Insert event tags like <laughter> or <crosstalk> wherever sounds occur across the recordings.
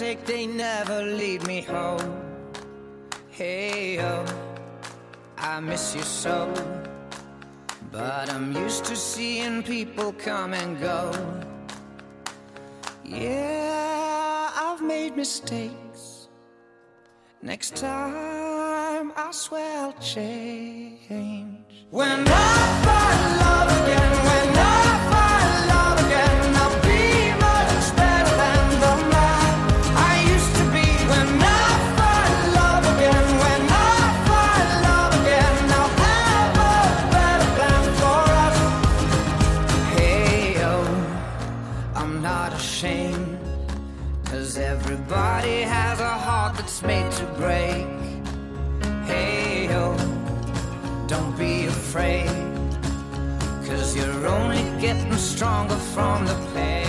Take they never lead me home. Hey yo, I miss you so. But I'm used to seeing people come and go. Yeah, I've made mistakes. Next time, I swear I'll change. When I find I'm not ashamed. Cause everybody has a heart that's made to break. Hey yo, don't be afraid. Cause you're only getting stronger from the pain.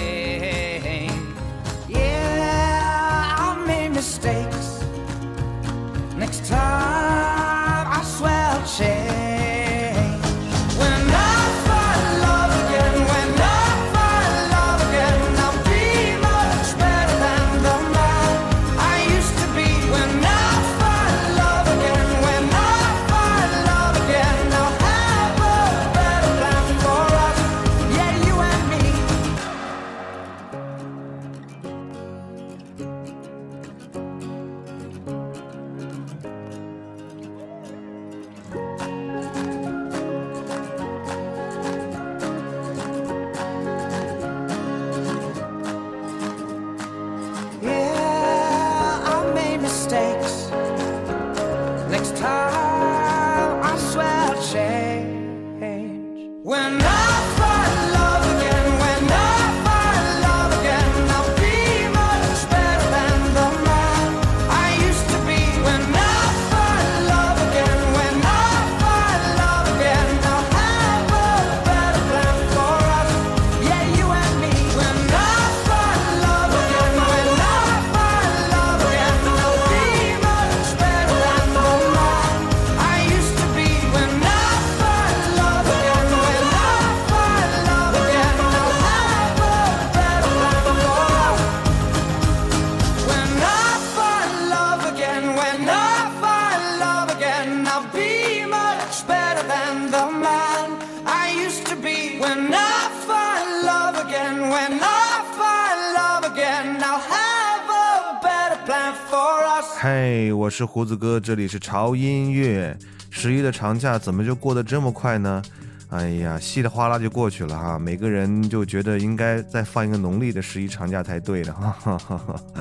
是胡子哥，这里是潮音乐。十一的长假怎么就过得这么快呢？哎呀，稀里哗啦就过去了哈，每个人就觉得应该再放一个农历的十一长假才对的哈。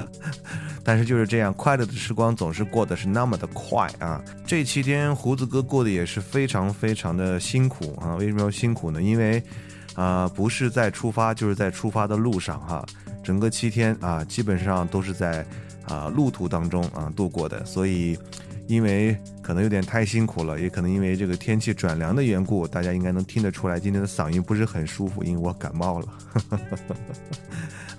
<laughs> 但是就是这样，快乐的时光总是过得是那么的快啊！这期间胡子哥过得也是非常非常的辛苦啊。为什么要辛苦呢？因为啊、不是在出发，就是在出发的路上哈。整个七天啊，基本上都是在啊路途当中啊度过的，所以因为可能有点太辛苦了，也可能因为这个天气转凉的缘故，大家应该能听得出来，今天的嗓音不是很舒服，因为我感冒了，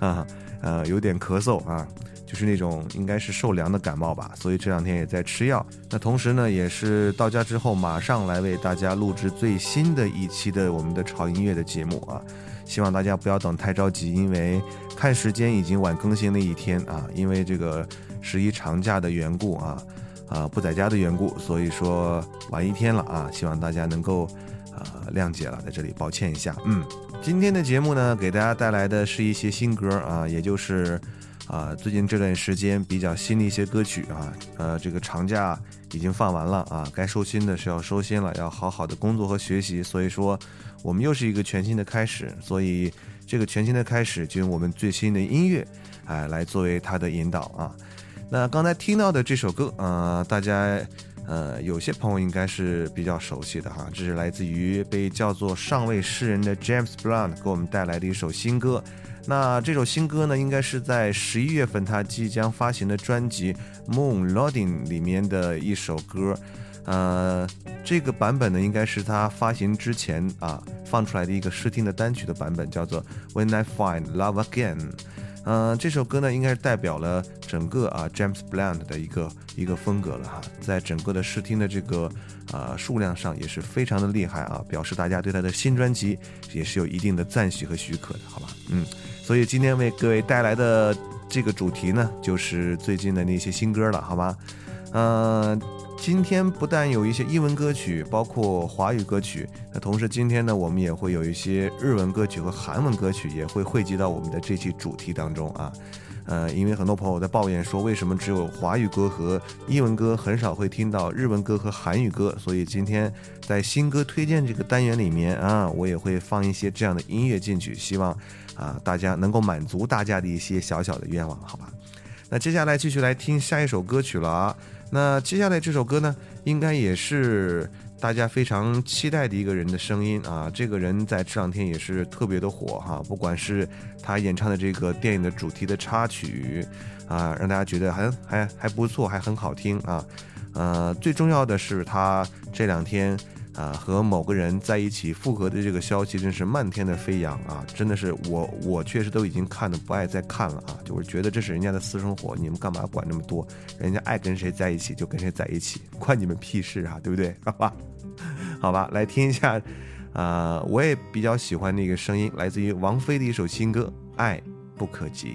<laughs> 啊呃有点咳嗽啊。就是那种应该是受凉的感冒吧，所以这两天也在吃药。那同时呢，也是到家之后马上来为大家录制最新的一期的我们的潮音乐的节目啊。希望大家不要等太着急，因为看时间已经晚更新了一天啊，因为这个十一长假的缘故啊，啊不在家的缘故，所以说晚一天了啊，希望大家能够呃谅解了，在这里抱歉一下。嗯，今天的节目呢，给大家带来的是一些新歌啊，也就是。啊，最近这段时间比较新的一些歌曲啊，呃，这个长假已经放完了啊，该收心的是要收心了，要好好的工作和学习。所以说，我们又是一个全新的开始，所以这个全新的开始就用我们最新的音乐，哎，来作为它的引导啊。那刚才听到的这首歌，呃，大家呃有些朋友应该是比较熟悉的哈，这是来自于被叫做上位诗人的 James Blunt 给我们带来的一首新歌。那这首新歌呢，应该是在十一月份他即将发行的专辑《Moon Loading》里面的一首歌。呃，这个版本呢，应该是他发行之前啊放出来的一个试听的单曲的版本，叫做《When I Find Love Again》。嗯，这首歌呢，应该是代表了整个啊 James Blunt 的一个一个风格了哈，在整个的试听的这个啊数量上也是非常的厉害啊，表示大家对他的新专辑也是有一定的赞许和许可的，好吧？嗯，所以今天为各位带来的这个主题呢，就是最近的那些新歌了，好吧？嗯。今天不但有一些英文歌曲，包括华语歌曲，那同时今天呢，我们也会有一些日文歌曲和韩文歌曲也会汇集到我们的这期主题当中啊。呃，因为很多朋友在抱怨说，为什么只有华语歌和英文歌，很少会听到日文歌和韩语歌，所以今天在新歌推荐这个单元里面啊，我也会放一些这样的音乐进去，希望啊大家能够满足大家的一些小小的愿望，好吧？那接下来继续来听下一首歌曲了啊。那接下来这首歌呢，应该也是大家非常期待的一个人的声音啊！这个人在这两天也是特别的火哈，不管是他演唱的这个电影的主题的插曲啊，让大家觉得还还还不错，还很好听啊。呃，最重要的是他这两天。啊，和某个人在一起复合的这个消息真是漫天的飞扬啊！真的是我，我确实都已经看的不爱再看了啊！就是觉得这是人家的私生活，你们干嘛管那么多？人家爱跟谁在一起就跟谁在一起，关你们屁事啊，对不对？好吧，好吧，来听一下，啊，我也比较喜欢那个声音，来自于王菲的一首新歌《爱不可及》。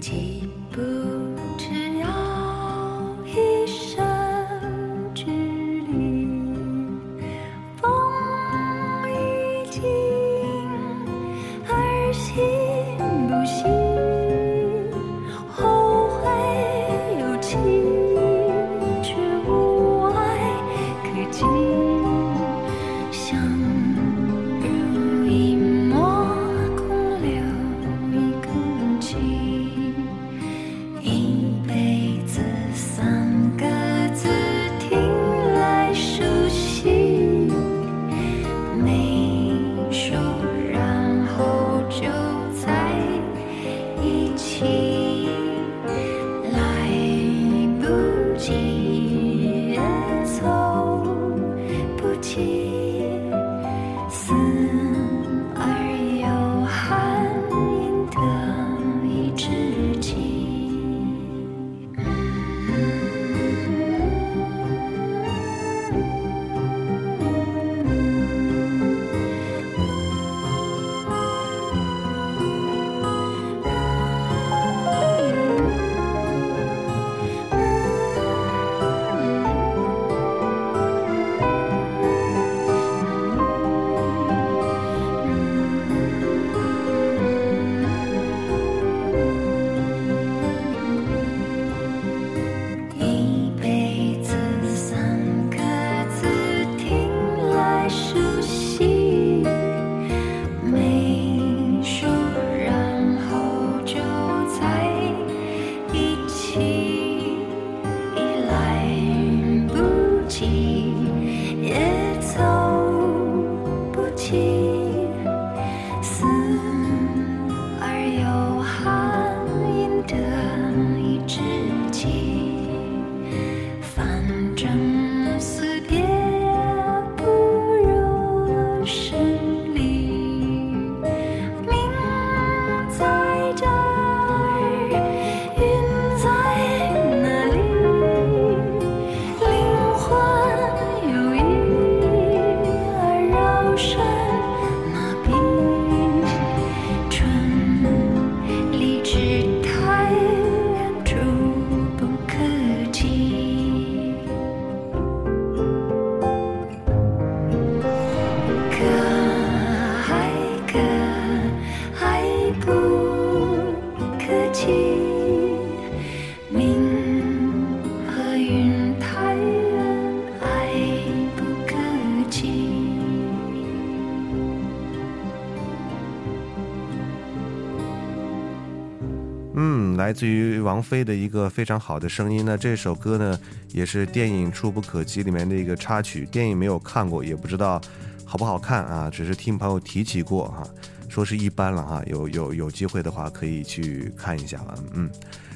来自于王菲的一个非常好的声音。那这首歌呢，也是电影《触不可及》里面的一个插曲。电影没有看过，也不知道好不好看啊，只是听朋友提起过哈，说是一般了哈。有有有机会的话，可以去看一下了。嗯，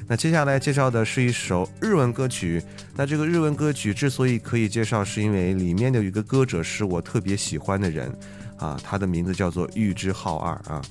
那接下来介绍的是一首日文歌曲。那这个日文歌曲之所以可以介绍，是因为里面的有一个歌者是我特别喜欢的人啊，他的名字叫做玉之浩二啊。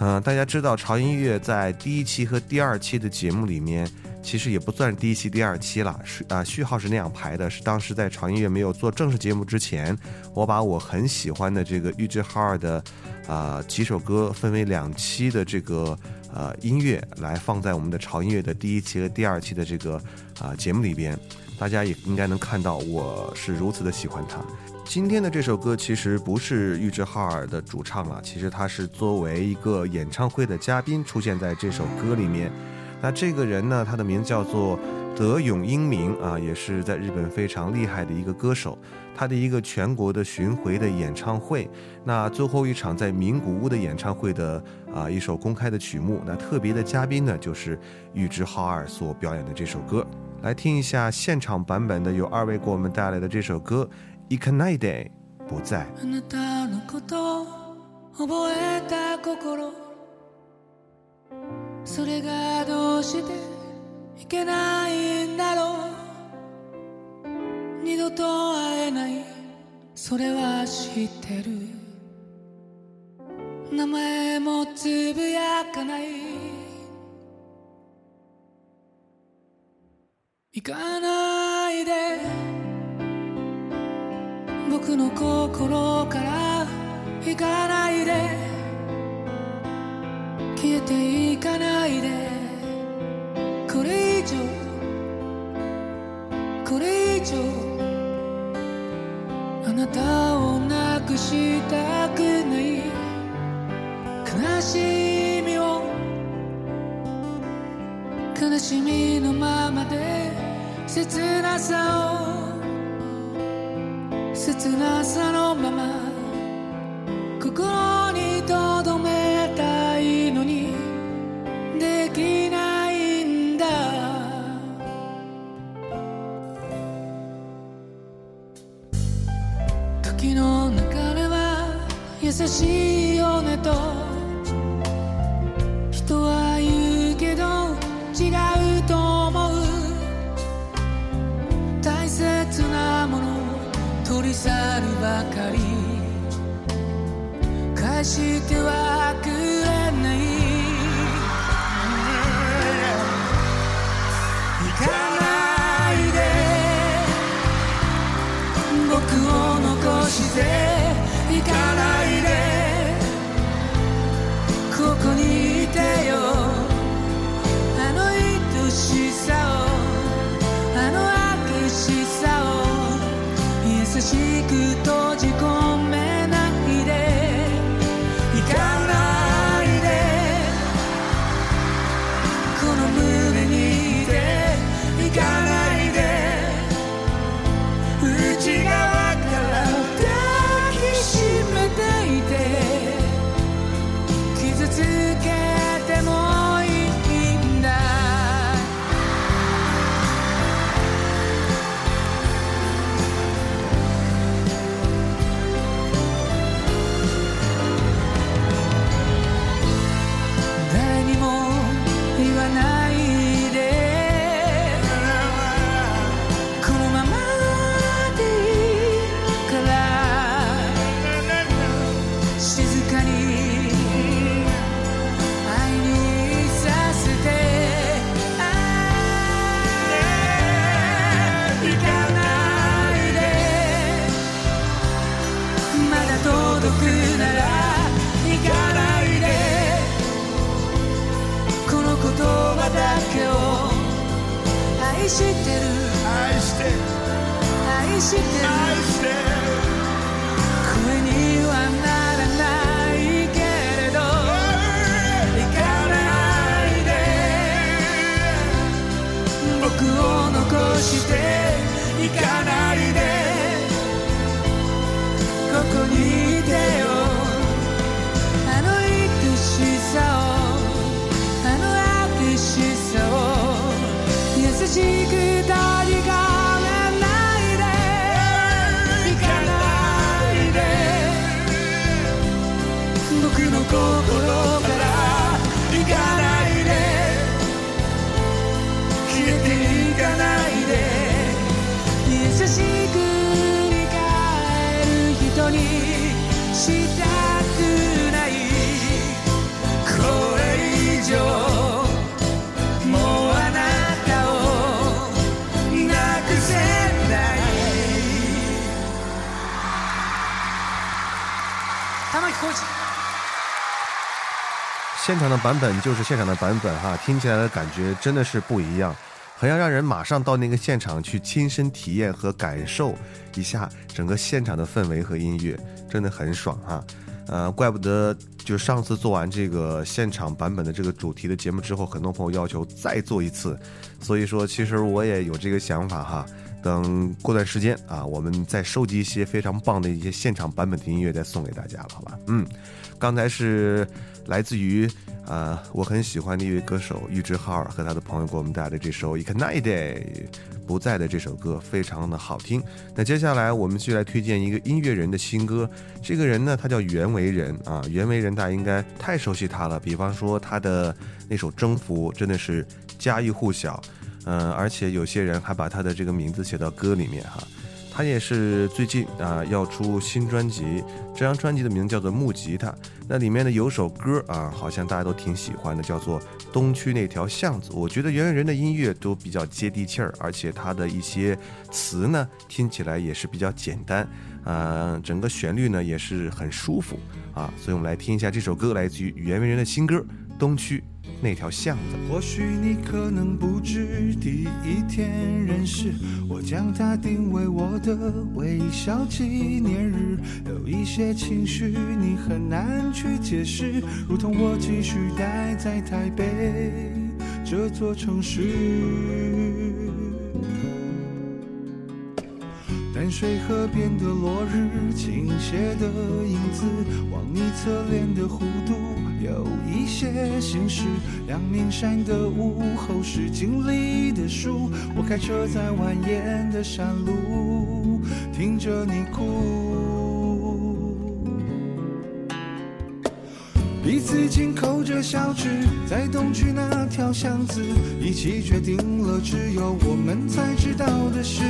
嗯，大家知道潮音乐在第一期和第二期的节目里面，其实也不算第一期、第二期了，是啊序号是那样排的。是当时在潮音乐没有做正式节目之前，我把我很喜欢的这个玉置浩二的啊几首歌分为两期的这个呃音乐来放在我们的潮音乐的第一期和第二期的这个啊节目里边，大家也应该能看到我是如此的喜欢它。今天的这首歌其实不是玉置浩二的主唱了，其实他是作为一个演唱会的嘉宾出现在这首歌里面。那这个人呢，他的名字叫做德永英明啊，也是在日本非常厉害的一个歌手。他的一个全国的巡回的演唱会，那最后一场在名古屋的演唱会的啊一首公开的曲目，那特别的嘉宾呢就是玉置浩二所表演的这首歌。来听一下现场版本的，由二位给我们带来的这首歌。行かないで不在。あなたのこと覚えた心。それがどうしていけないんだろう。二度と会えない。それは知ってる。名前もつぶやかない。行かないで。僕の心から行かないで。消えていかないで。これ以上これ以上あなたをなくしたくない。悲しみを悲しみのままで切なさを。切なさのまま心に留めたいのにできないんだ。時の流れは優しいよねと。してはくれない行かないで僕を残して行かないでここにいてよあの愛しさをあの激しさを優しく閉じ込め现场的版本就是现场的版本哈，听起来的感觉真的是不一样，很要让人马上到那个现场去亲身体验和感受一下整个现场的氛围和音乐，真的很爽哈。呃，怪不得就上次做完这个现场版本的这个主题的节目之后，很多朋友要求再做一次，所以说其实我也有这个想法哈。等过段时间啊，我们再收集一些非常棒的一些现场版本的音乐，再送给大家了，好吧？嗯，刚才是来自于啊、我很喜欢的一位歌手玉置浩二和他的朋友给我们带来的这首《Ikanide》不在的这首歌，非常的好听。那接下来我们就来推荐一个音乐人的新歌，这个人呢，他叫袁惟仁啊，袁惟仁大家应该太熟悉他了，比方说他的那首《征服》真的是家喻户晓。嗯，而且有些人还把他的这个名字写到歌里面哈。他也是最近啊要出新专辑，这张专辑的名字叫做《木吉他》，那里面呢有首歌啊，好像大家都挺喜欢的，叫做《东区那条巷子》。我觉得圆圆人的音乐都比较接地气儿，而且他的一些词呢听起来也是比较简单，啊，整个旋律呢也是很舒服啊，所以我们来听一下这首歌，来自于圆圆人的新歌《东区那条巷子》。或许你可能不知，第一天认识我，将它定为我的微笑纪念日。有一些情绪你很难去解释，如同我继续待在台北这座城市。淡水河边的落日，倾斜的影子，望你侧脸的弧度有一些心事。阳明山的午后是经历的树，我开车在蜿蜒的山路，听着你哭。彼此紧扣着小指，在东区那条巷子，一起决定了只有我们才知道的事。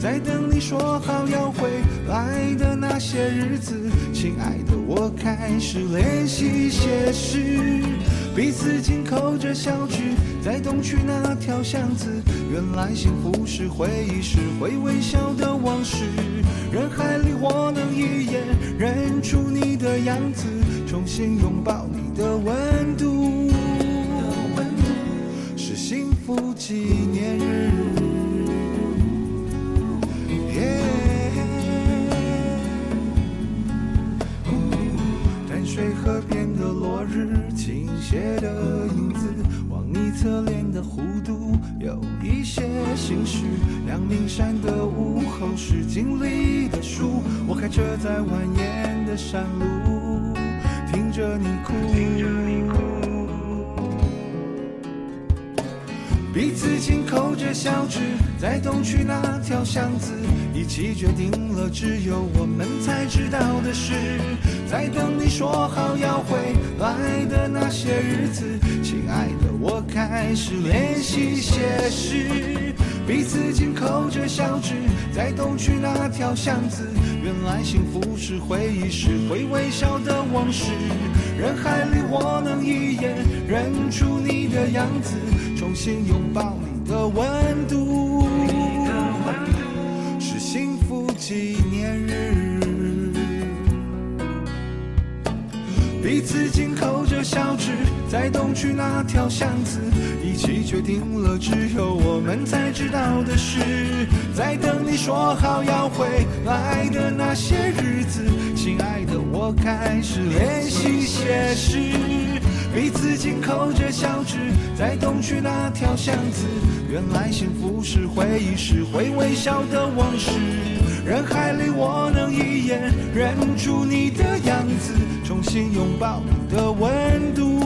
在等你说好要回来的那些日子，亲爱的，我开始练习写诗。彼此紧扣着小指，在东区那条巷子，原来幸福是回忆，是会微笑的往事。人海里，我能一眼认出你的样子，重新拥抱你的温度，是幸福纪念日。淡水河边的落日，倾斜的影子，望你侧脸的弧度有一些心事。阳明山的午后是经历的树，我开车在蜿蜒的山路，着你哭。彼此紧扣着小指，在东区那条巷子，一起决定了只有我们才知道的事。在等你说好要回来的那些日子，亲爱的，我开始练习写诗。彼此紧扣着小指，在东区那条巷子，原来幸福是回忆，是会微笑的往事。人海里，我能一眼认出你的样子，重新拥抱你的温度，是幸福纪念日。彼此紧扣着小指，在东区那条巷子，一起决定了只有我们才知道的事。在等你说好要回来的那些日子，亲爱的，我开始练习写诗。彼此紧扣着小指，在东区那条巷子，原来幸福是回忆，是会微笑的往事。人海里，我能一眼认出你的样子，重新拥抱你的温度，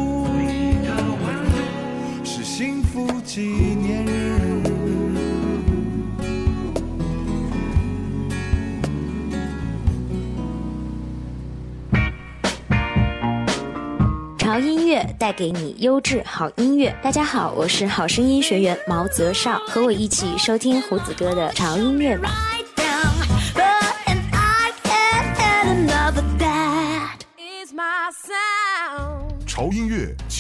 纪念日。潮音乐带给你优质好音乐。大家好，我是好声音学员毛泽少，和我一起收听胡子哥的潮音乐吧。潮音乐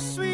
sweet.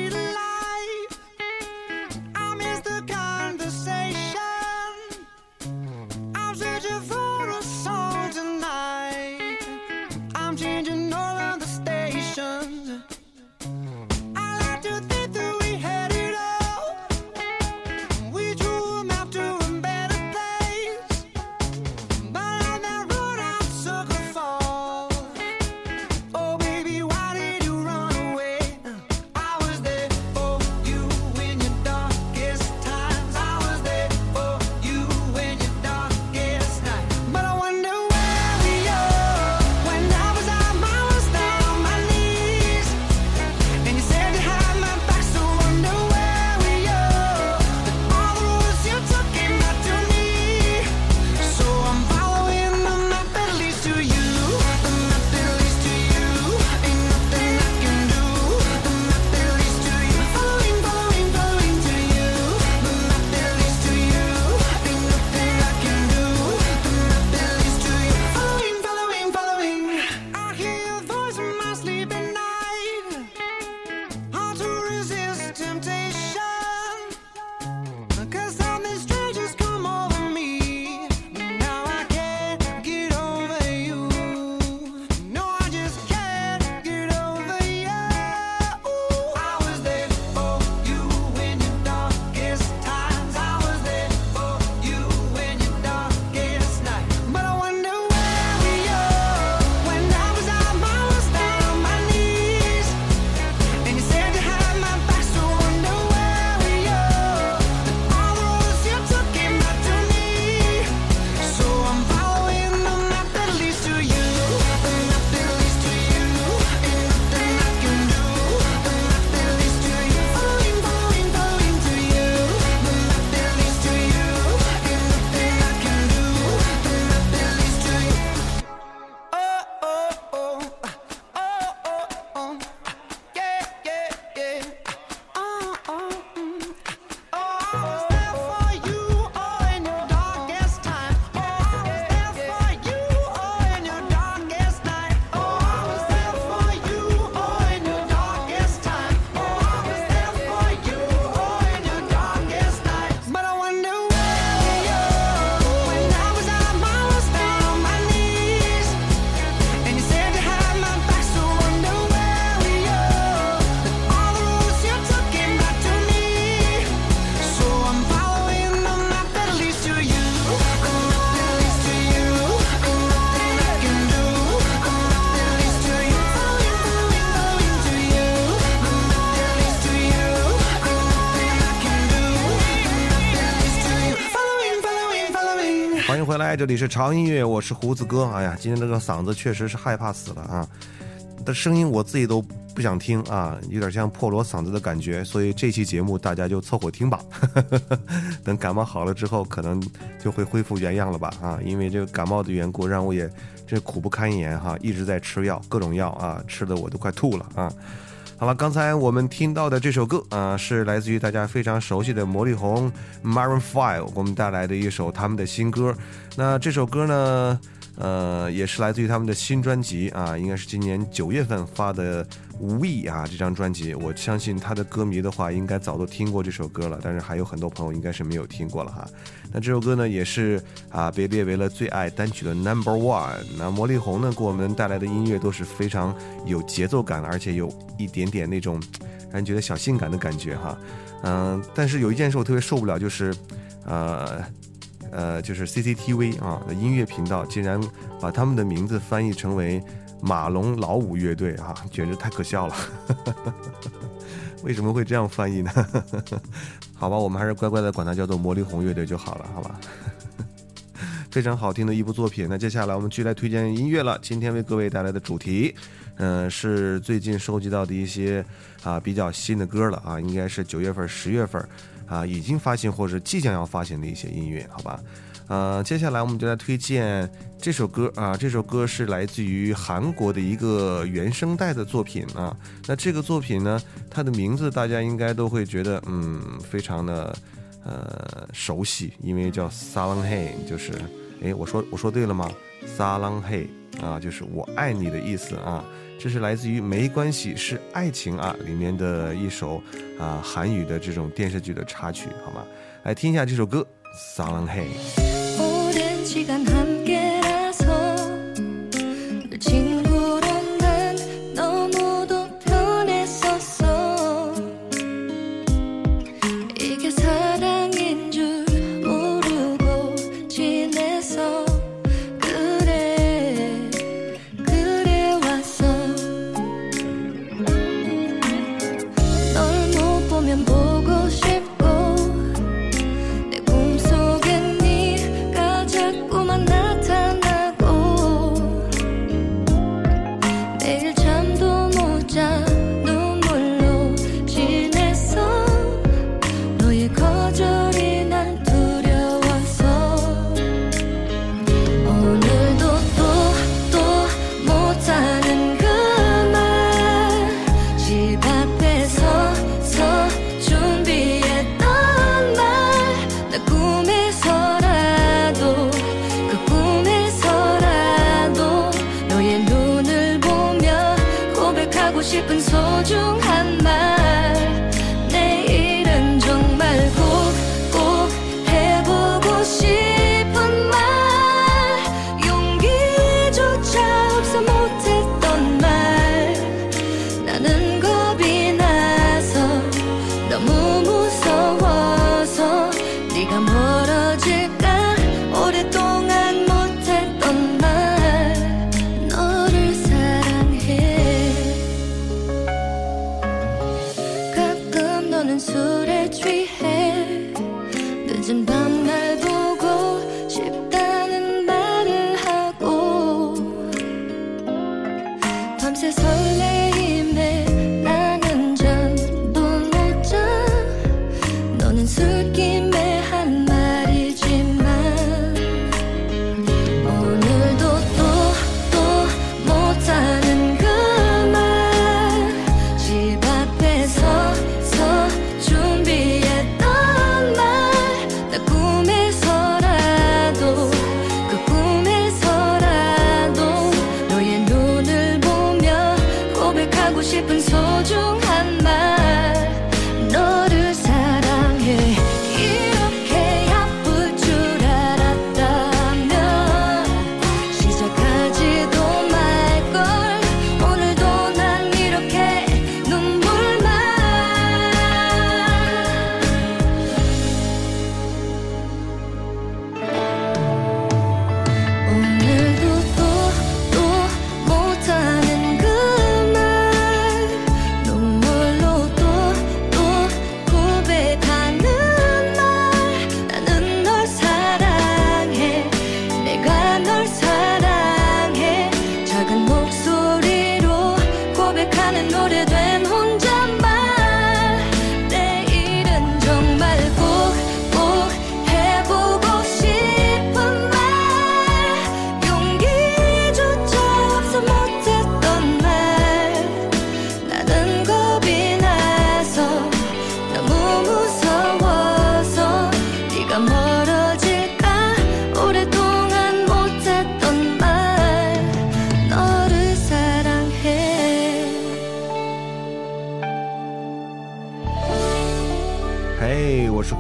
这里是潮音乐，我是胡子哥。哎呀，今天这个嗓子确实是害怕死了啊！的声音我自己都不想听啊，有点像破锣嗓子的感觉，所以这期节目大家就凑合听吧。<laughs> 等感冒好了之后，可能就会恢复原样了吧啊！因为这个感冒的缘故，让我也这苦不堪言哈，一直在吃药，各种药啊，吃的我都快吐了啊！好了，刚才我们听到的这首歌啊、是来自于大家非常熟悉的魔力红 Maroon Five 给我们带来的一首他们的新歌。那这首歌呢，呃，也是来自于他们的新专辑啊，应该是今年九月份发的《We》啊这张专辑。我相信他的歌迷的话，应该早都听过这首歌了，但是还有很多朋友应该是没有听过了哈。那这首歌呢，也是啊被列为了最爱单曲的 Number One。那魔力红呢，给我们带来的音乐都是非常有节奏感，而且有一点点那种让人觉得小性感的感觉哈。嗯、但是有一件事我特别受不了，就是呃。呃，就是 CCTV 啊的音乐频道竟然把他们的名字翻译成为马龙老五乐队啊，简直太可笑了。<laughs> 为什么会这样翻译呢？<laughs> 好吧，我们还是乖乖的管它叫做魔力红乐队就好了，好吧。<laughs> 非常好听的一部作品。那接下来我们继续来推荐音乐了。今天为各位带来的主题，嗯、是最近收集到的一些啊比较新的歌了啊，应该是九月份、十月份啊已经发行或者即将要发行的一些音乐，好吧？呃，接下来我们就来推荐这首歌啊，这首歌是来自于韩国的一个原声带的作品啊。那这个作品呢，它的名字大家应该都会觉得嗯非常的呃熟悉，因为叫《撒浪嘿》，就是诶，我说我说对了吗？撒浪嘿啊，就是我爱你的意思啊。这是来自于《没关系是爱情啊》里面的一首啊韩语的这种电视剧的插曲，好吗？来听一下这首歌《撒浪날 보고 싶다 나는 오래된 후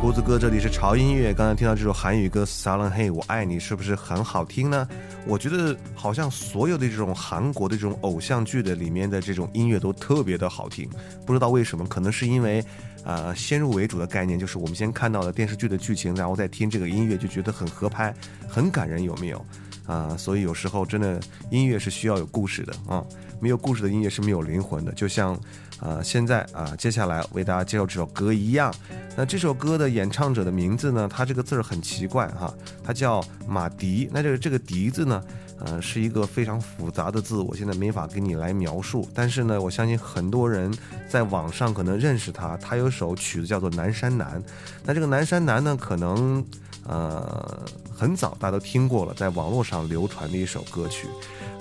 胡子哥，这里是潮音乐。刚才听到这首韩语歌《撒浪嘿，我爱你》，是不是很好听呢？我觉得好像所有的这种韩国的这种偶像剧的里面的这种音乐都特别的好听，不知道为什么，可能是因为，呃，先入为主的概念，就是我们先看到了电视剧的剧情，然后再听这个音乐，就觉得很合拍，很感人，有没有？啊、所以有时候真的 <laughs> 音乐是需要有故事的啊、没有故事的音乐是没有灵魂的，就像啊、现在啊、接下来为大家介绍这首歌一样。那这首歌的演唱者的名字呢，它这个字儿很奇怪哈、它叫马迪。那这个这个迪字呢，呃，是一个非常复杂的字，我现在没法给你来描述。但是呢，我相信很多人在网上可能认识他，他有首曲子叫做《南山南》。那这个《南山南》呢，可能呃很早大家都听过了，在网络上流传的一首歌曲。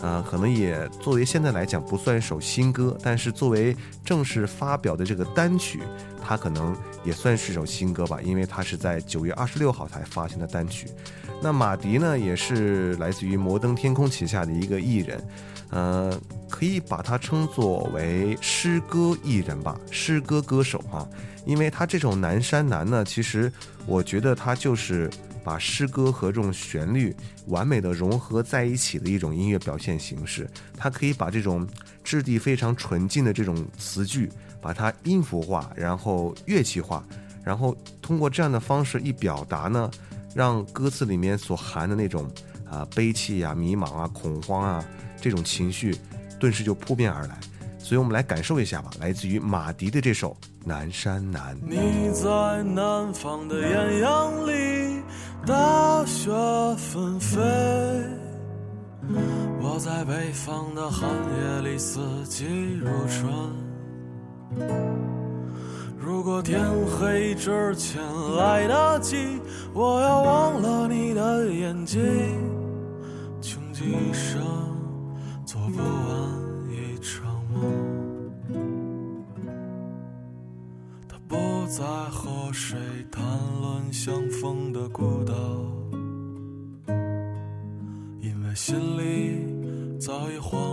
呃，可能也作为现在来讲不算一首新歌，但是作为正式发表的这个单曲，它可能也算是一首新歌吧，因为它是在九月二十六号才发行的单曲。那马迪呢，也是来自于摩登天空旗下的一个艺人，呃，可以把他称作为诗歌艺人吧，诗歌歌手哈、因为他这种南山南呢，其实我觉得他就是把诗歌和这种旋律完美的融合在一起的一种音乐表现形式。他可以把这种质地非常纯净的这种词句，把它音符化，然后乐器化，然后通过这样的方式一表达呢，让歌词里面所含的那种啊、悲戚呀、迷茫啊、恐慌啊这种情绪，顿时就扑面而来。所以我们来感受一下吧，来自于马迪的这首《南山南》。你在南方的艳阳里，大雪纷飞；我在北方的寒夜里，四季如春。如果天黑之前来得及，我要忘了你的眼睛，穷极一生不完一场梦。他不再和谁谈论相逢的孤岛，因为心里早已荒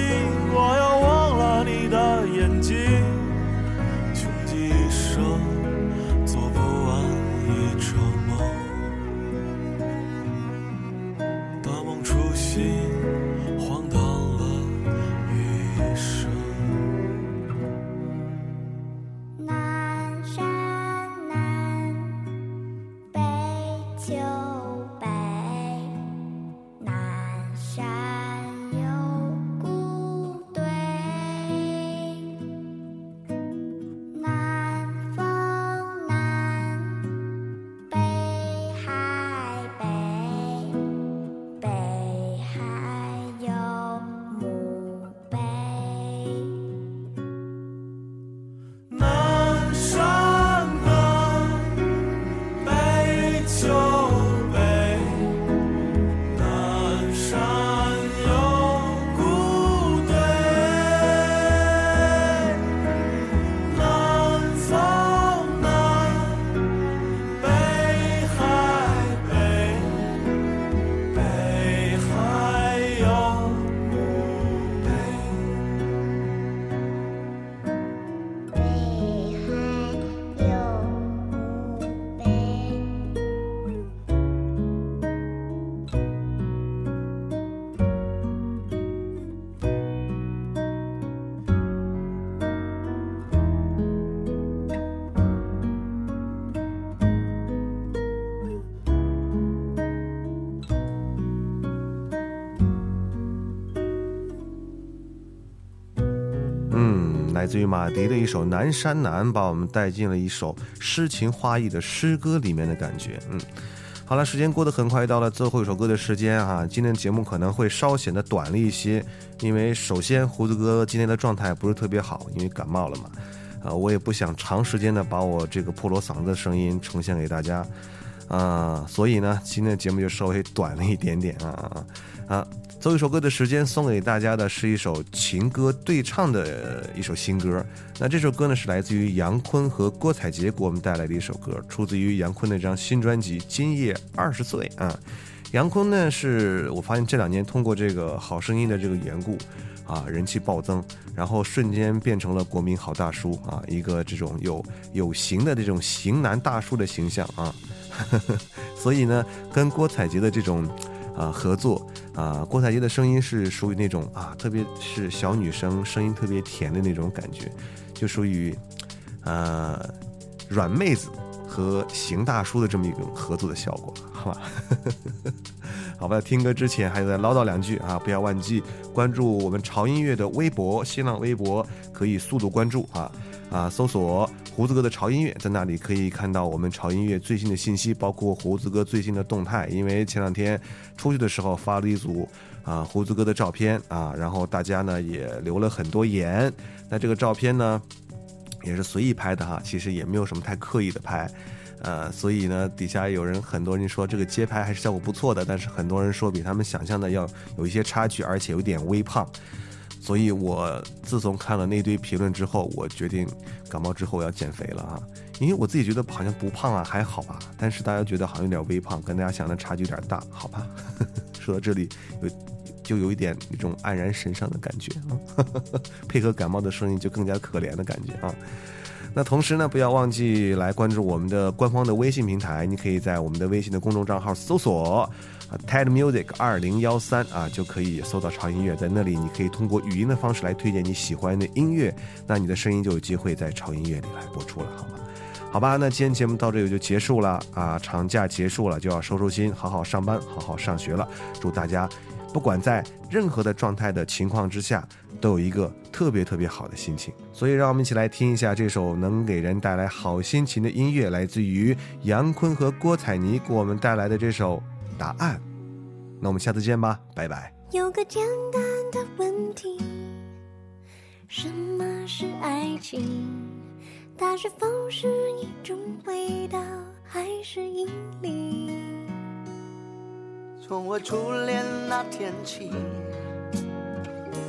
自于马迪的一首《南山南》，把我们带进了一首诗情画意的诗歌里面的感觉。嗯，好了，时间过得很快，到了最后一首歌的时间啊。今天节目可能会稍显得短了一些，因为首先胡子哥今天的状态不是特别好，因为感冒了嘛。啊，我也不想长时间的把我这个破锣嗓子的声音呈现给大家。啊，所以呢，今天的节目就稍微短了一点点啊啊啊！最后一首歌的时间送给大家的是一首情歌对唱的一首新歌。那这首歌呢是来自于杨坤和郭采洁给我们带来的一首歌，出自于杨坤那张新专辑《今夜二十岁》啊。杨坤呢是我发现这两年通过这个好声音的这个缘故啊，人气暴增，然后瞬间变成了国民好大叔啊，一个这种有有型的这种型男大叔的形象啊。<laughs> 所以呢，跟郭采洁的这种啊合作啊，郭采洁的声音是属于那种啊，特别是小女生声音特别甜的那种感觉，就属于呃软妹子和邢大叔的这么一种合作的效果，<laughs> 好吧？<laughs> 好吧，听歌之前还再唠叨两句啊，不要忘记关注我们潮音乐的微博、新浪微博，可以速度关注啊啊，搜索。胡子哥的潮音乐，在那里可以看到我们潮音乐最新的信息，包括胡子哥最新的动态。因为前两天出去的时候发了一组啊胡子哥的照片啊，然后大家呢也留了很多言。那这个照片呢也是随意拍的哈，其实也没有什么太刻意的拍，呃，所以呢底下有人很多人说这个街拍还是效果不错的，但是很多人说比他们想象的要有一些差距，而且有点微胖。所以我自从看了那堆评论之后，我决定感冒之后要减肥了啊！因为我自己觉得好像不胖啊，还好吧。但是大家觉得好像有点微胖，跟大家想的差距有点大，好吧？<laughs> 说到这里有就有一点那种黯然神伤的感觉啊，<laughs> 配合感冒的声音就更加可怜的感觉啊。那同时呢，不要忘记来关注我们的官方的微信平台，你可以在我们的微信的公众账号搜索。TED Music 二零幺三啊，就可以搜到潮音乐，在那里你可以通过语音的方式来推荐你喜欢的音乐，那你的声音就有机会在潮音乐里来播出了，好吗？好吧，那今天节目到这里就结束了啊，长假结束了，就要收收心，好好上班，好好上学了。祝大家不管在任何的状态的情况之下，都有一个特别特别好的心情。所以，让我们一起来听一下这首能给人带来好心情的音乐，来自于杨坤和郭采妮给我们带来的这首。答案，那我们下次见吧，拜拜。有个简单的问题，什么是爱情？它是否是一种味道，还是引力？从我初恋那天起，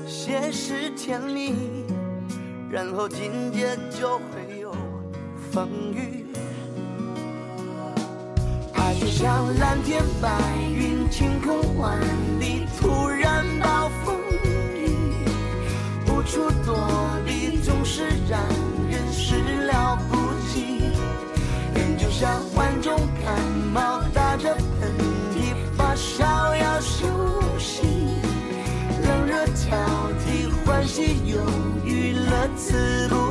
先是甜蜜，然后紧接就会有风雨。爱就像蓝天白云，晴空万里，突然暴风雨，无处躲避，总是让人始料不及。人就像患重感冒，打着喷嚏交替，欢喜忧郁，乐此不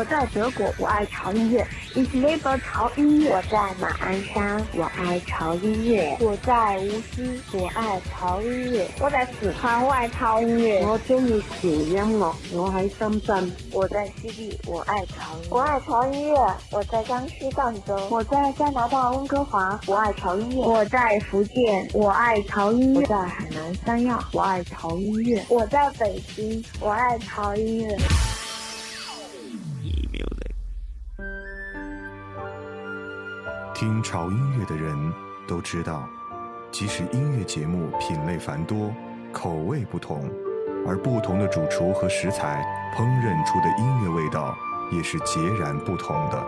我在德国，我爱潮音乐。Ich liebe 潮音乐。我在马鞍山，我爱潮音乐。我在无锡，我爱潮音樂。我在四川，我愛潮音樂。我中意潮音樂，我喺深圳。我在西地，我愛潮。我愛潮音樂。我在江西赣州。我在加拿大温哥華，我愛潮音樂。我在福建，我愛潮音樂。我在海南三亚，我愛潮音樂。我在北京，我愛潮音樂。听潮音乐的人都知道，即使音乐节目品类繁多，口味不同，而不同的主厨和食材烹饪出的音乐味道也是截然不同的。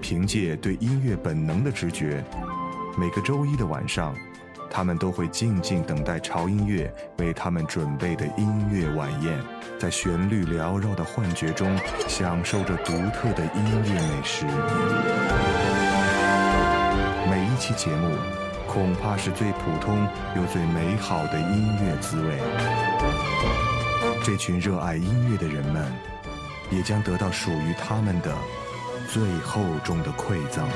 凭借对音乐本能的直觉，每个周一的晚上，他们都会静静等待潮音乐为他们准备的音乐晚宴，在旋律缭绕的幻觉中，享受着独特的音乐美食。每一期节目，恐怕是最普通又最美好的音乐滋味。这群热爱音乐的人们，也将得到属于他们的最厚重的馈赠。